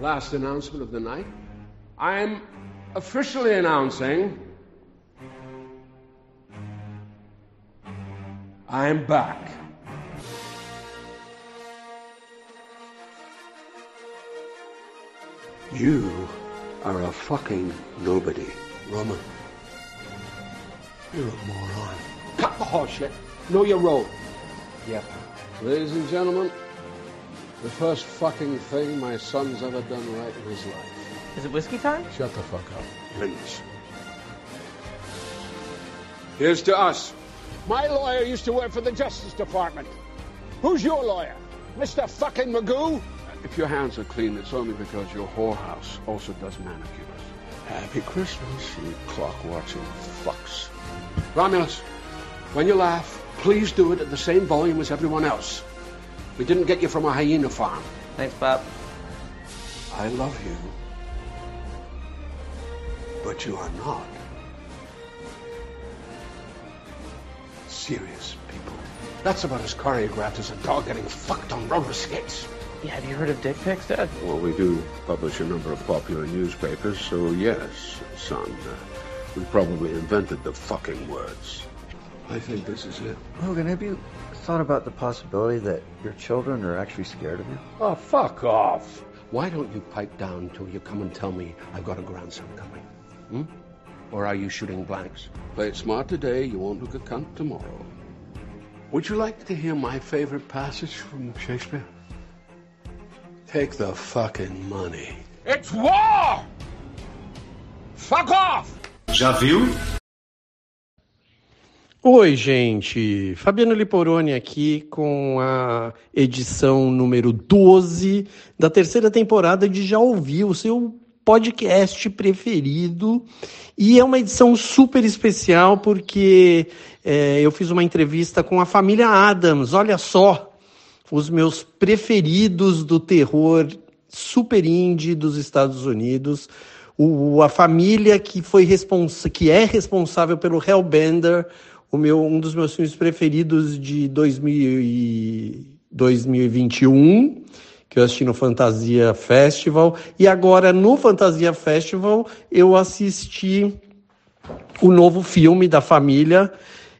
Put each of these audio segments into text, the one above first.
Last announcement of the night. I'm officially announcing I'm back. You are a fucking nobody, Roman. You're a moron. Cut the horseshit. Know your role. Yep. Ladies and gentlemen, the first fucking thing my son's ever done right in his life. Is it whiskey time? Shut the fuck up, please. Here's to us. My lawyer used to work for the Justice Department. Who's your lawyer? Mr. fucking Magoo? If your hands are clean, it's only because your whorehouse also does manicures. Happy Christmas, you clock-watching fucks. Romulus, when you laugh, please do it at the same volume as everyone else. We didn't get you from a hyena farm. Thanks, Bob. I love you. But you are not. Serious people. That's about as choreographed as a dog getting fucked on roller skates. Yeah, have you heard of dick pics, Dad? Well, we do publish a number of popular newspapers, so yes, son. Uh, we probably invented the fucking words. I think this is it. Logan, have you thought about the possibility that your children are actually scared of you? Oh, fuck off. Why don't you pipe down till you come and tell me I've got a grandson coming? Hmm? Or are you shooting blanks? Play it smart today, you won't look a cunt tomorrow. Would you like to hear my favorite passage from Shakespeare? Take the fucking money. It's war! Fuck off! Já viu? Oi, gente. Fabiano Liporoni aqui com a edição número 12 da terceira temporada de Já Ouviu, o seu podcast preferido. E é uma edição super especial porque é, eu fiz uma entrevista com a família Adams. Olha só, os meus preferidos do terror super indie dos Estados Unidos. O, a família que foi responsa que é responsável pelo Hellbender, o meu, um dos meus filmes preferidos de 2000 e 2021, que eu assisti no Fantasia Festival. E agora, no Fantasia Festival, eu assisti o novo filme da família,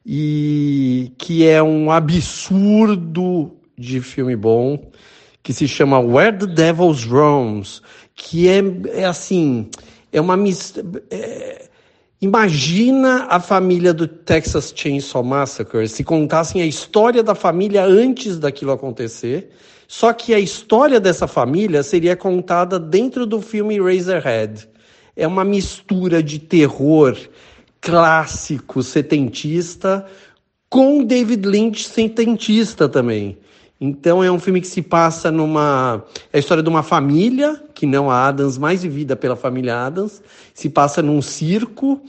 e que é um absurdo de filme bom, que se chama Where the Devils Roams, que é, é assim, é uma mistura... É, Imagina a família do Texas Chainsaw Massacre se contassem a história da família antes daquilo acontecer, só que a história dessa família seria contada dentro do filme Razorhead. É uma mistura de terror clássico setentista com David Lynch setentista também. Então é um filme que se passa numa. É a história de uma família, que não a Adams, mais vivida pela família Adams, se passa num circo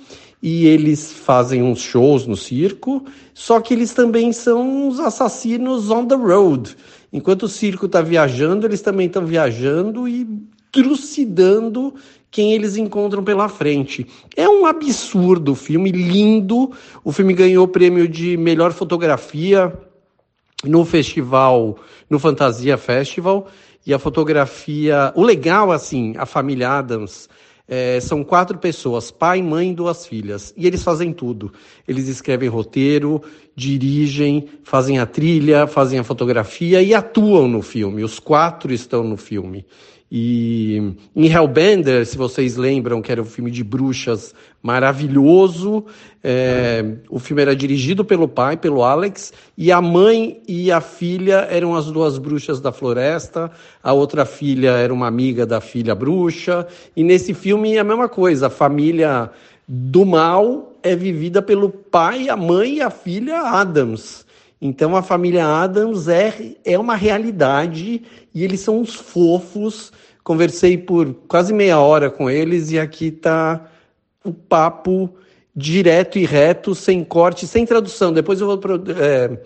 e eles fazem uns shows no circo, só que eles também são os assassinos on the road. Enquanto o circo está viajando, eles também estão viajando e trucidando quem eles encontram pela frente. É um absurdo o filme, lindo. O filme ganhou o prêmio de melhor fotografia no festival, no Fantasia Festival, e a fotografia. O legal, assim, a família Adams. É, são quatro pessoas, pai, mãe e duas filhas, e eles fazem tudo. Eles escrevem roteiro, dirigem, fazem a trilha, fazem a fotografia e atuam no filme. Os quatro estão no filme. E em Hellbender, se vocês lembram, que era um filme de bruxas maravilhoso, é, o filme era dirigido pelo pai, pelo Alex, e a mãe e a filha eram as duas bruxas da floresta, a outra filha era uma amiga da filha bruxa, e nesse filme é a mesma coisa, a família do mal é vivida pelo pai, a mãe e a filha Adams. Então a família Adams é, é uma realidade e eles são uns fofos. Conversei por quase meia hora com eles e aqui está o papo direto e reto, sem corte, sem tradução. Depois eu vou é,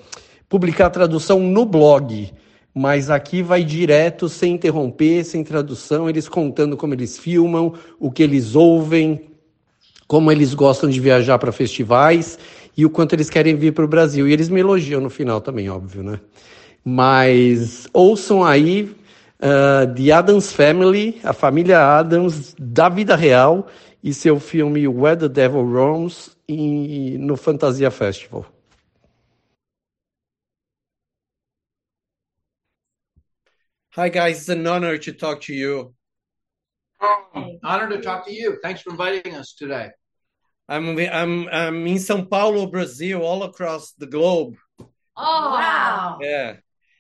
publicar a tradução no blog, mas aqui vai direto, sem interromper, sem tradução, eles contando como eles filmam, o que eles ouvem, como eles gostam de viajar para festivais e o quanto eles querem vir para o Brasil. E eles me elogiam no final também, óbvio, né? Mas ouçam aí uh, The Adams Family, a família Adams da vida real, e seu filme Where the Devil Roams em, no Fantasia Festival. Hi guys, it's an honor to talk to you. Oh, honor to talk to you. Thanks for inviting us today. I'm I'm I'm in São Paulo, Brazil, all across the globe. Oh wow! Yeah,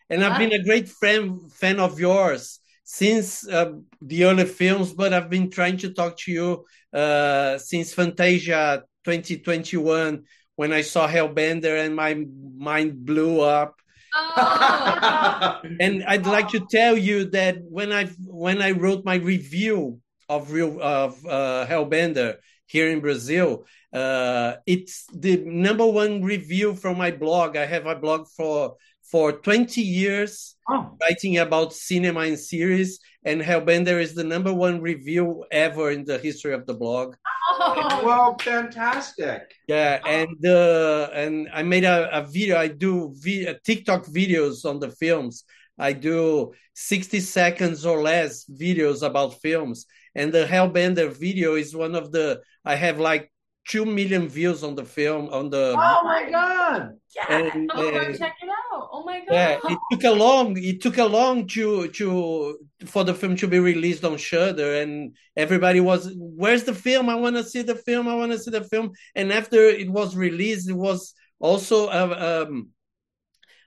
and I've been a great fan fan of yours since uh, the early films, but I've been trying to talk to you uh, since Fantasia 2021 when I saw Hellbender and my mind blew up. Oh. and I'd like to tell you that when I when I wrote my review of real of uh, Hellbender here in Brazil, uh, it's the number one review from my blog. I have a blog for for 20 years oh. writing about cinema and series, and Hellbender is the number one review ever in the history of the blog. Oh. Well, fantastic. Yeah, and uh, and I made a, a video. I do vi- TikTok videos on the films. I do 60 seconds or less videos about films. And the Hellbender video is one of the I have like two million views on the film on the oh my god! Yeah. And, oh, uh, check it out. Oh my god yeah it took a long it took a long to to for the film to be released on Shudder and everybody was where's the film? I want to see the film I want to see the film. And after it was released it was also a, um,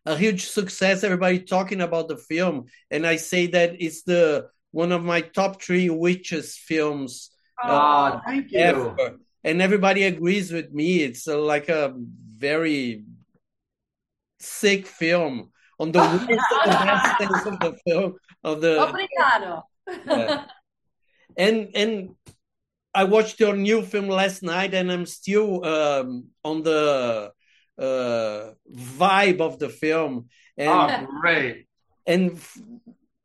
a huge success everybody talking about the film. And I say that it's the one of my top three witches films oh, uh, thank you and everybody agrees with me. It's uh, like a very sick film on the worst of the best things of the film of the. Obrigado. Yeah. and and I watched your new film last night, and I'm still um, on the uh, vibe of the film. And, oh, great! And f-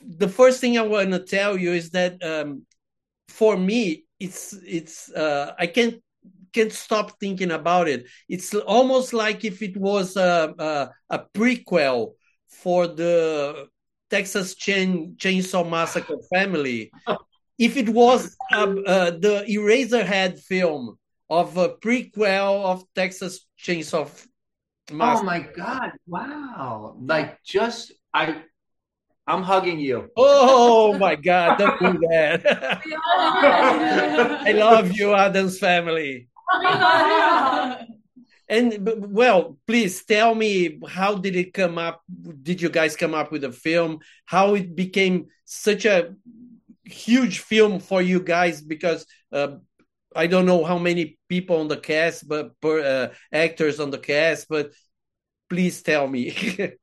the first thing I want to tell you is that um, for me, it's it's uh, I can't can't stop thinking about it. It's almost like if it was a a, a prequel for the Texas Chain, Chainsaw Massacre family. if it was uh, uh, the Eraserhead film of a prequel of Texas Chainsaw Massacre. Oh my god! Wow! Like just I I'm hugging you. Oh my God! Don't do that. I love you, Adams family. and well, please tell me how did it come up? Did you guys come up with a film? How it became such a huge film for you guys? Because uh, I don't know how many people on the cast, but per, uh, actors on the cast, but please tell me.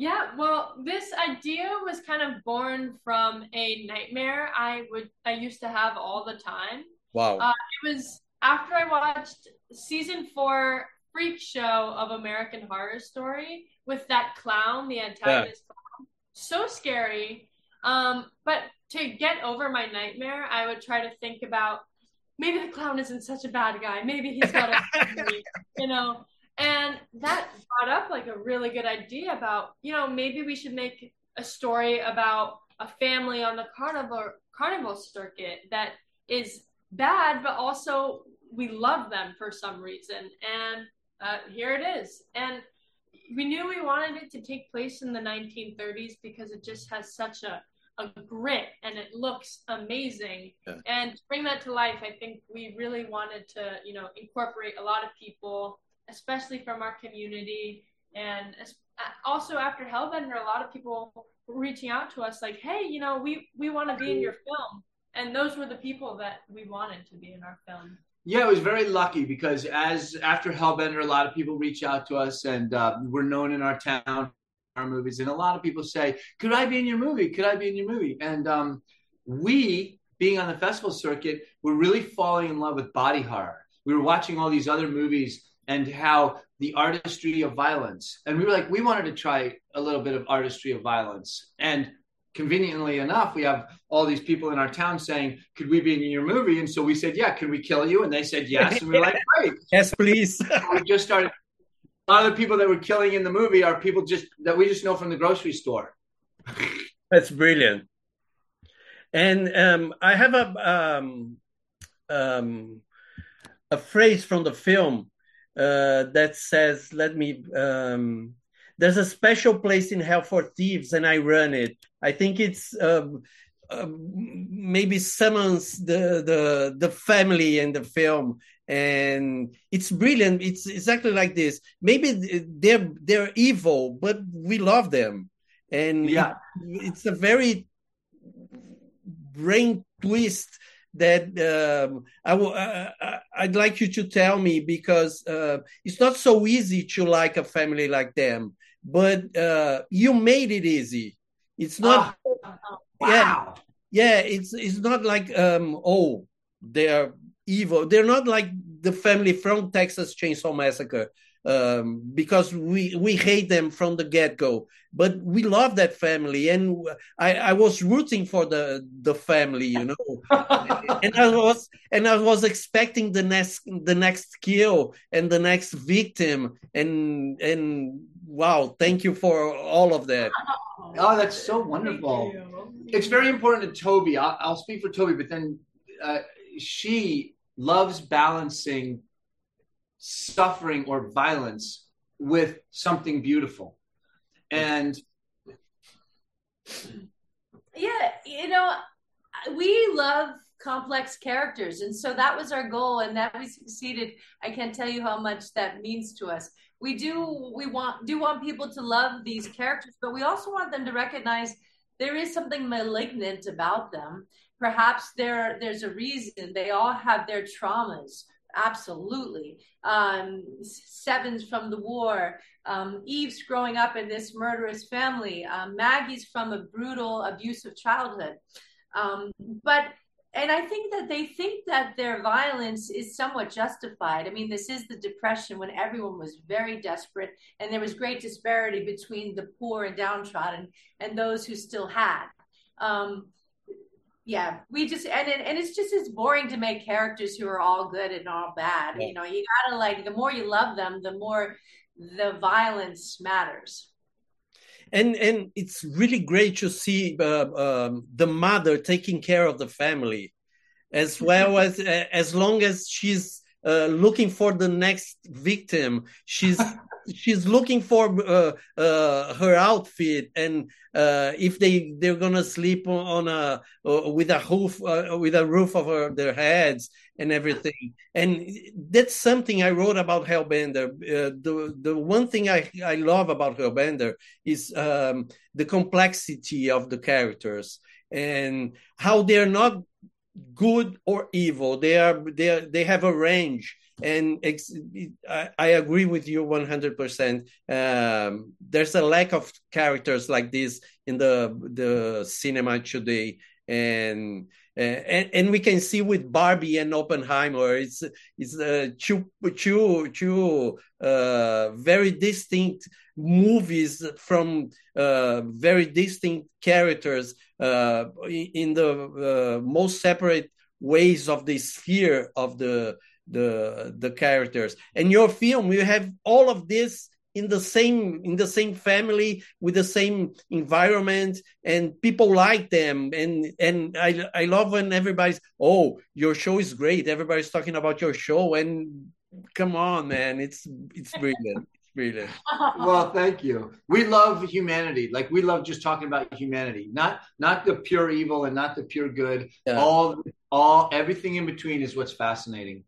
Yeah, well, this idea was kind of born from a nightmare I would I used to have all the time. Wow. Uh, it was after I watched season four freak show of American Horror Story with that clown, the antagonist yeah. clown. So scary. Um, but to get over my nightmare, I would try to think about maybe the clown isn't such a bad guy. Maybe he's got a you know. And that brought up like a really good idea about, you know, maybe we should make a story about a family on the carnival carnival circuit that is bad, but also we love them for some reason. And uh, here it is. And we knew we wanted it to take place in the 1930s because it just has such a, a grit and it looks amazing. Yeah. And to bring that to life, I think we really wanted to, you know, incorporate a lot of people especially from our community. And also after Hellbender, a lot of people were reaching out to us like, hey, you know, we, we want to be in your film. And those were the people that we wanted to be in our film. Yeah, it was very lucky because as after Hellbender, a lot of people reach out to us and uh, we're known in our town, our movies. And a lot of people say, could I be in your movie? Could I be in your movie? And um, we, being on the festival circuit, were really falling in love with body horror. We were watching all these other movies and how the artistry of violence. And we were like, we wanted to try a little bit of artistry of violence. And conveniently enough, we have all these people in our town saying, Could we be in your movie? And so we said, Yeah, can we kill you? And they said yes. And we are like, Great. Yes, please. we just started. A lot of the people that were killing in the movie are people just that we just know from the grocery store. That's brilliant. And um, I have a um, um, a phrase from the film uh, that says, "Let me." Um, there's a special place in hell for thieves, and I run it. I think it's um, uh, maybe summons the the the family in the film, and it's brilliant. It's exactly like this. Maybe they're they're evil, but we love them, and Yeah. it- it's a very brain twist that um, I w- I- I'd like you to tell me because uh, it's not so easy to like a family like them, but uh, you made it easy. It's not, yeah, wow. yeah. It's it's not like um, oh they're evil. They're not like the family from Texas Chainsaw Massacre um, because we we hate them from the get go. But we love that family, and I, I was rooting for the the family, you know and I was and I was expecting the next the next kill and the next victim and and wow, thank you for all of that. Oh, that's so wonderful. It's very important to Toby. I'll, I'll speak for Toby, but then uh, she loves balancing suffering or violence with something beautiful. And Yeah, you know, we love complex characters, and so that was our goal, and that we succeeded. I can't tell you how much that means to us. We do we want do want people to love these characters, but we also want them to recognize there is something malignant about them. Perhaps there there's a reason. They all have their traumas. Absolutely. Um, Sevens from the war, um, Eve's growing up in this murderous family, um, Maggie's from a brutal, abusive childhood. Um, but and I think that they think that their violence is somewhat justified. I mean, this is the depression when everyone was very desperate and there was great disparity between the poor and downtrodden and those who still had. Um, yeah, we just and it, and it's just it's boring to make characters who are all good and all bad. Yeah. You know, you gotta like the more you love them, the more the violence matters. And and it's really great to see uh, um, the mother taking care of the family, as well as as long as she's uh, looking for the next victim, she's she's looking for uh, uh, her outfit and uh, if they they're gonna sleep on a with a roof uh, with a roof over their heads and everything and that's something I wrote about Hellbender. Uh, the the one thing I I love about Hellbender is um, the complexity of the characters and how they're not good or evil. They are they are, they have a range. And ex- I, I agree with you 100% um, there's a lack of characters like this in the the cinema today and and, and we can see with Barbie and Oppenheimer it's it's uh, two two two uh, very distinct movies from uh, very distinct characters uh, in the uh, most separate ways of the sphere of the the the characters. And your film you have all of this in the same in the same family with the same environment and people like them and and i i love when everybody's oh your show is great everybody's talking about your show and come on man it's it's brilliant it's brilliant well, thank you. We love humanity. Like we love just talking about humanity, not not the pure evil and not the pure good. Yeah. All all everything in between is what's fascinating.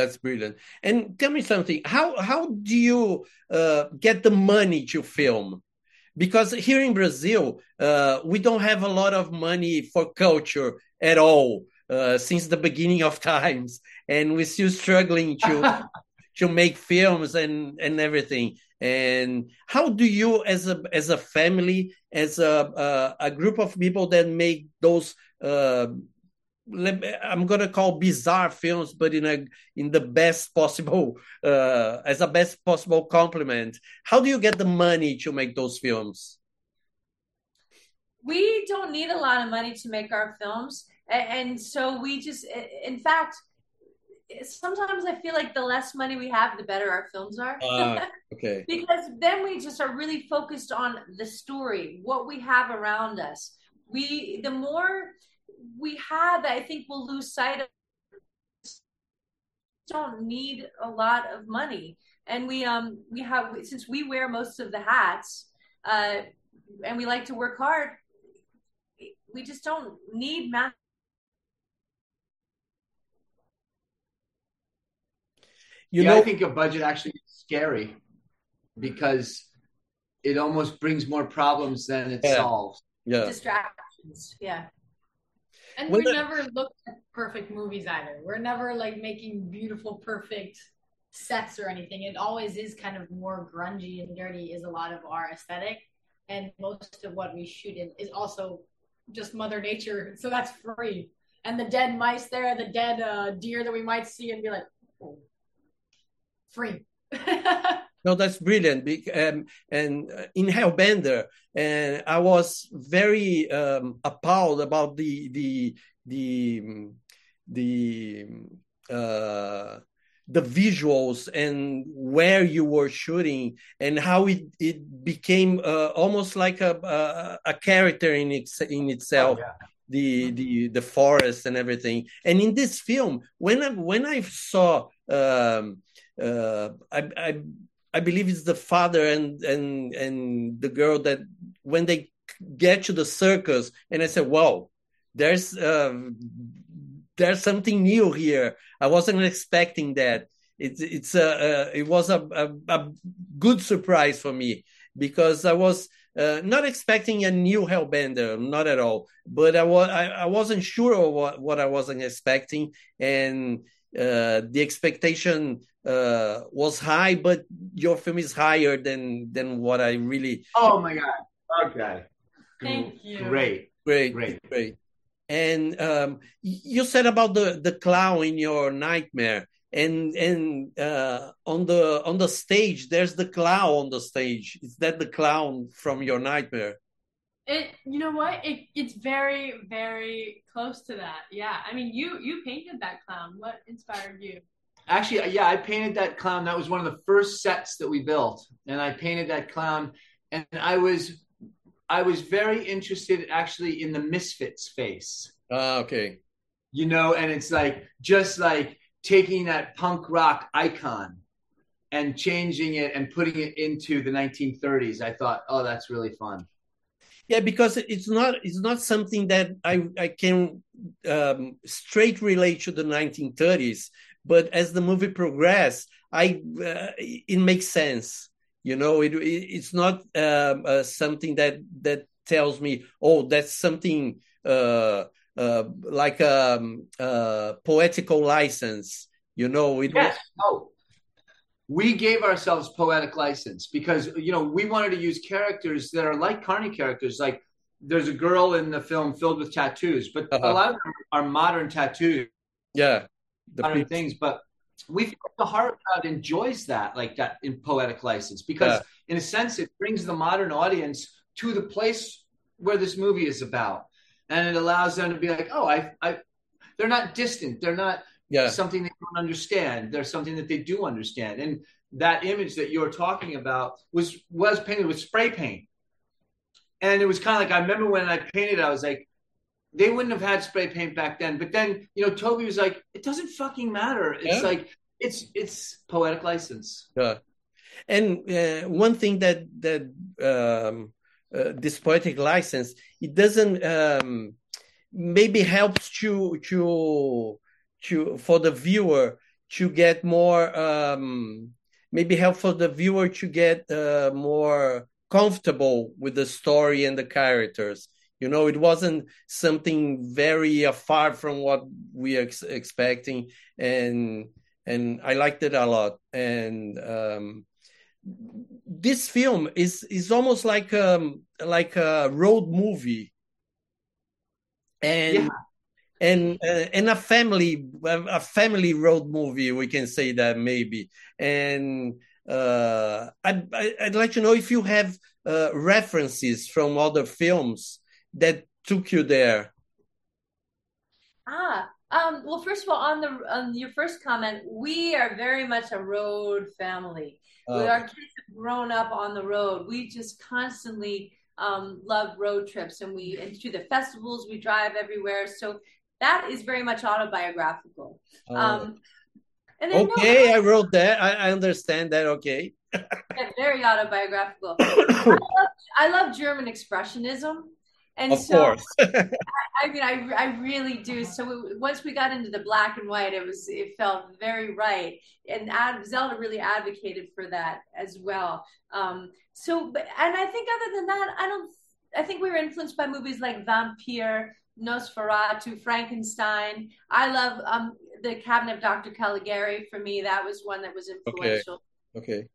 That's brilliant. And tell me something. How how do you uh, get the money to film? Because here in Brazil, uh, we don't have a lot of money for culture at all uh, since the beginning of times, and we're still struggling to to make films and and everything. And how do you, as a as a family, as a a, a group of people that make those uh, I'm gonna call bizarre films, but in a in the best possible uh, as a best possible compliment. How do you get the money to make those films? we don't need a lot of money to make our films and so we just in fact sometimes I feel like the less money we have, the better our films are. Uh, okay. because then we just are really focused on the story, what we have around us. We the more we have, I think we'll lose sight of. Don't need a lot of money, and we um we have since we wear most of the hats, uh, and we like to work hard. We just don't need math. You yeah, know, I think a budget actually is scary because it almost brings more problems than it Yeah. solves. yeah. distractions. Yeah. And When we the- never look at perfect movies either. We're never like making beautiful, perfect sets or anything. It always is kind of more grungy and dirty, is a lot of our aesthetic. And most of what we shoot in is also just Mother Nature. So that's free. And the dead mice there, the dead uh, deer that we might see and be like, oh, free. No, that's brilliant. Um, and uh, in Hellbender, and I was very um, appalled about the the the mm, the uh, the visuals and where you were shooting and how it it became uh, almost like a, a a character in its in itself. The, the the forest and everything, and in this film, when I, when I saw um, uh, I, I I believe it's the father and and and the girl that when they get to the circus, and I said, "Wow, there's um, there's something new here. I wasn't expecting that. It's it's a uh, it was a, a, a good surprise for me because I was uh, not expecting a new Hellbender, not at all. But I was I, I wasn't sure what what I wasn't expecting, and uh, the expectation uh, was high, but your film is higher than than what I really Oh my god. Okay. Thank you. Great. great Great. great. And um, you said about the the clown in your nightmare, and and uh, on the on the stage, there's the clown on the stage. Is that the clown from your nightmare? It, you know what? It, it's very, very close to that. Yeah. I mean, you, you painted that clown. What inspired you? Actually, yeah, I painted that clown. That was one of the first sets that we built, and I painted that clown. And I was, I was very interested actually in the misfits face, Ah, okay. you know. And it's like just like taking that punk rock icon and changing it and putting it into the 1930s. I thought, oh, that's really fun. Yeah, because it's not it's not something that I I can um, straight relate to the 1930s. But as the movie progressed, I uh, it makes sense. You know, it, it it's not um, uh, something that that tells me, oh, that's something uh, uh, like a um, uh, poetical license. You know, it Yes. Oh, we gave ourselves poetic license because you know we wanted to use characters that are like carny characters. Like there's a girl in the film filled with tattoos, but Uh-huh. a lot of them are modern tattoos, yeah, the modern things. But we feel the horror crowd enjoys that, like that in poetic license, because Yeah. in a sense it brings the modern audience to the place where this movie is about, and it allows them to be like, oh, I, I, they're not distant, they're not yeah, something don't understand. There's something that they do understand. And that image that you're talking about was was painted with spray paint. And it was kind of like I remember when I painted, I was like, they wouldn't have had spray paint back then. But then, you know, Toby was like, it doesn't fucking matter. It's Yeah. like it's it's poetic license. Yeah. And uh, one thing that that um, uh, this poetic license it doesn't um, maybe helps to to to for the viewer to get more um, maybe help for the viewer to get uh, more comfortable with the story and the characters. You know, it wasn't something very uh, far from what we are ex- expecting, and and I liked it a lot. And um, this film is is almost like um like a road movie, and Yeah. And uh, and a family a family road movie. We can say that maybe. And uh, I, I'd like to know if you have uh, references from other films that took you there. Ah, Um, well, first of all, on the on your first comment, we are very much a road family. Oh. Our kids have grown up on the road. We just constantly um, love road trips, and we and to the festivals we drive everywhere. So that is very much autobiographical. Um, and then, no, Okay, I wrote that. I, I understand that. Okay. Yeah, very autobiographical. I, love, I love German expressionism, and Of so course. I mean, I, I really do. So we, once we got into the black and white, it was it felt very right, and Ad, Zelda really advocated for that as well. Um, so, but and I think other than that, I don't. I think we were influenced by movies like Vampyr, Nosferatu, Frankenstein. I love um, the Cabinet of Dr. Caligari. For me, that was one that was influential. Okay. okay.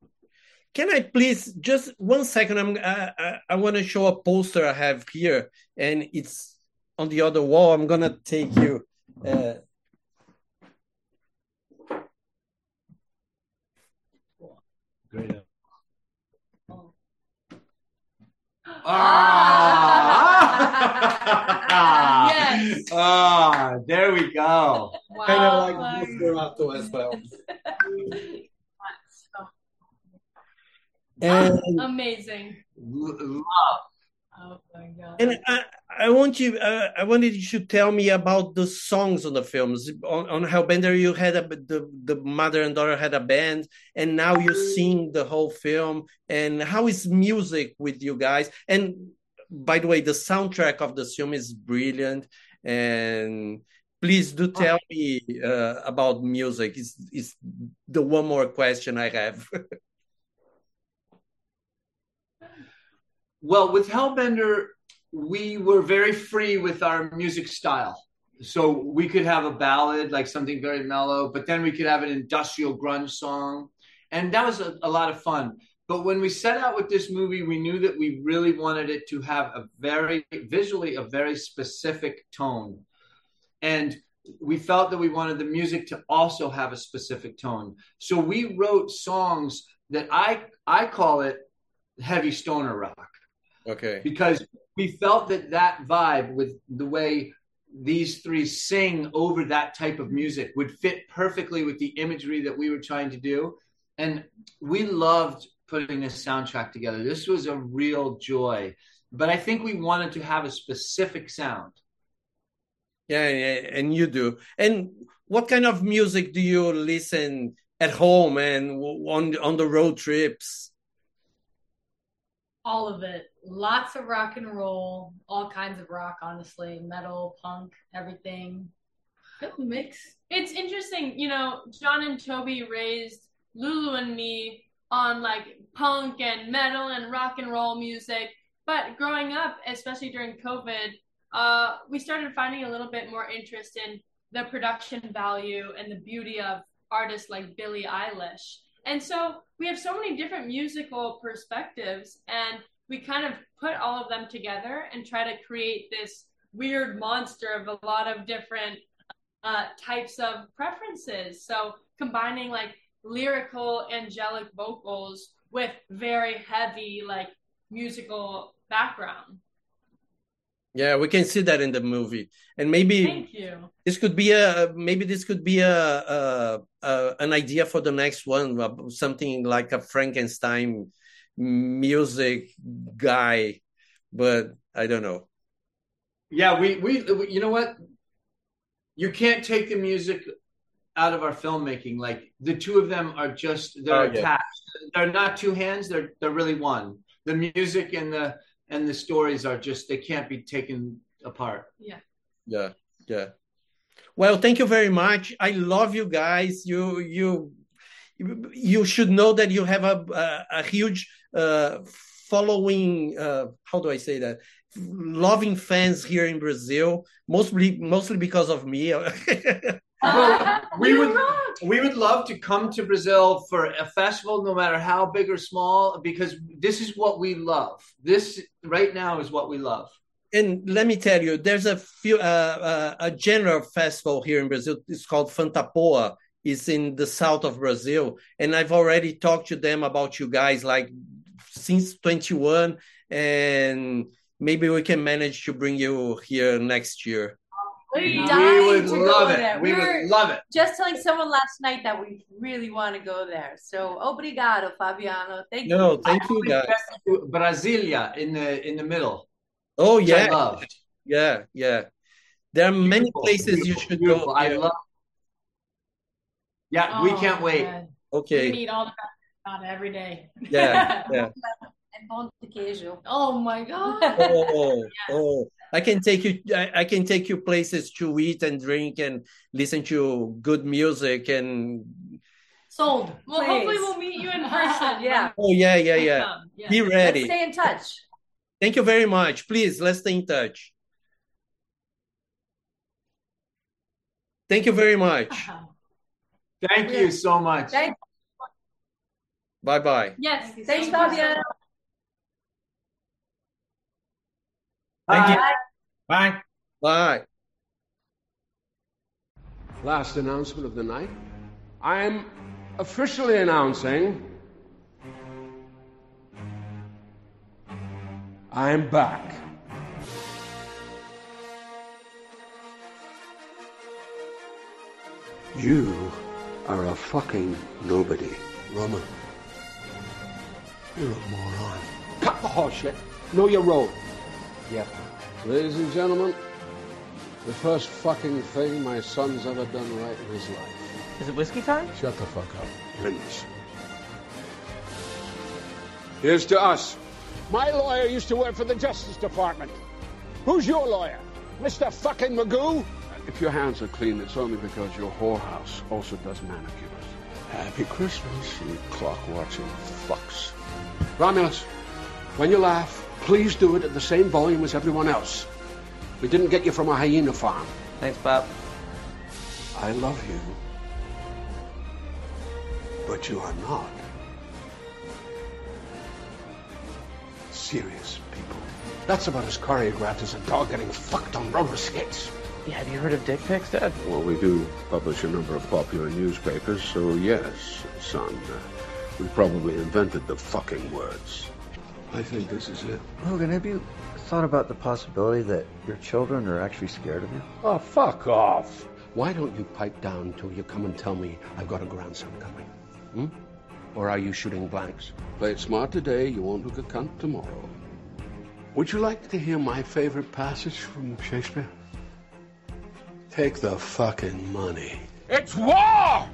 Can I please just one second? I'm I, I, I want to show a poster I have here, and it's on the other wall. I'm gonna take you. Uh, Great. Ah. Yes. Ah, there we go. Wow. kind of like Nosferatu as well. And Amazing. Love. Oh my god. and I, I want you. Uh, I wanted you to tell me about the songs on the films. On, on Hellbender, you had a the the mother and daughter had a band, and now you sing the whole film. And how is music with you guys? And by the way, the soundtrack of the film is brilliant. And please do tell me uh, about music. Is is the one more question I have? Well, with Hellbender, we were very free with our music style. So we could have a ballad, like something very mellow, but then we could have an industrial grunge song. And that was a, a lot of fun. But when we set out with this movie, we knew that we really wanted it to have a very visually a very specific tone. And we felt that we wanted the music to also have a specific tone. So we wrote songs that I I call it heavy stoner rock okay. because we felt that that vibe with the way these three sing over that type of music would fit perfectly with the imagery that we were trying to do and we loved putting this soundtrack together this was a real joy but i think we wanted to have a specific sound Yeah, yeah, and you do. And what kind of music do you listen at home and on on the road trips? all of it. Lots of rock and roll, all kinds of rock, honestly, metal, punk, everything. Good mix. It's interesting, you know, John and Toby raised Lulu and me on like punk and metal and rock and roll music. But growing up, especially during COVID, uh, we started finding a little bit more interest in the production value and the beauty of artists like Billie Eilish. And so we have so many different musical perspectives, and we kind of put all of them together and try to create this weird monster of a lot of different uh, types of preferences. So combining like lyrical, angelic vocals with very heavy, like musical background. Yeah, we can see that in the movie, and maybe Thank you. this could be a maybe this could be a, a, a an idea for the next one, uh, something like a Frankenstein music guy, but I don't know. yeah we we you know what you can't take the music out of our filmmaking like the two of them are just they're Oh, yeah. attached they're not two hands they're they're really one the music and the and the stories are just they can't be taken apart Yeah, yeah. Yeah. Well, thank you very much. I love you guys. You you you should know that you have a a, a huge uh, following. Uh, how do I say that? Loving fans here in Brazil, mostly mostly because of me. Well, we would- rock. we would love to come to brazil for a festival no matter how big or small because this is what we love this right now is what we love and let me tell you, there's a few uh, uh, a general festival here in Brazil. It's called Fantaspoa. It's in the south of Brazil, and I've already talked to them about you guys like since 21, and maybe we can manage to bring you here next year. We're We dying we would to love go it. there. We were would love it. just telling someone last night that we really want to go there. So obrigado, Fabiano. Thank you. No, thank you guys. went Brasilia in the in the middle. Oh which I yeah, loved. yeah, yeah. There are many Beautiful, places you should beautiful. go. I Yeah. love. Yeah, we Oh, can't wait. man. Okay. We eat all the about every day. Yeah, yeah. And pão de queijo. Oh my god. Oh, oh, oh. I can take you. I, I can take you places to eat and drink and listen to good music and. Sold. Well, Please. hopefully we'll meet you in person. Yeah. Oh yeah, yeah, yeah. Yeah. Be Let's ready. stay in touch. Thank you very much. Please, let's stay in touch. Thank you very much. Thank you so much. Thank- Bye bye. Yes. Thanks, thank you. Fabiano. Thank you. Bye. Bye. Bye. Last announcement of the night. I'm officially announcing I'm back. You are a fucking nobody, Roman. You're a moron. Cut the horseshit. Know your role. Yep. Ladies and gentlemen, the first fucking thing my son's ever done right in his life. Is it whiskey time? Shut the fuck up. Prince. Here's to us. My lawyer used to work for the Justice Department. Who's your lawyer? Mr. fucking Magoo? If your hands are clean, it's only because your whorehouse also does manicures. Happy Christmas, you clock-watching fucks. Romulus, when you laugh, please do it at the same volume as everyone else. We didn't get you from a hyena farm. Thanks, Pop. I love you. But you are not. Serious people. That's about as choreographed as a dog getting fucked on roller skates. Yeah, have you heard of dick pics, Dad? Well, we do publish a number of popular newspapers, so yes, son. Uh, we probably invented the fucking words. I think this is it. Logan, have you thought about the possibility that your children are actually scared of you? Oh, fuck off. Why don't you pipe down till you come and tell me I've got a grandson coming? Hmm? Or are you shooting blanks? Play it smart today, you won't look a cunt tomorrow. Would you like to hear my favorite passage from Shakespeare? Take the fucking money. It's war!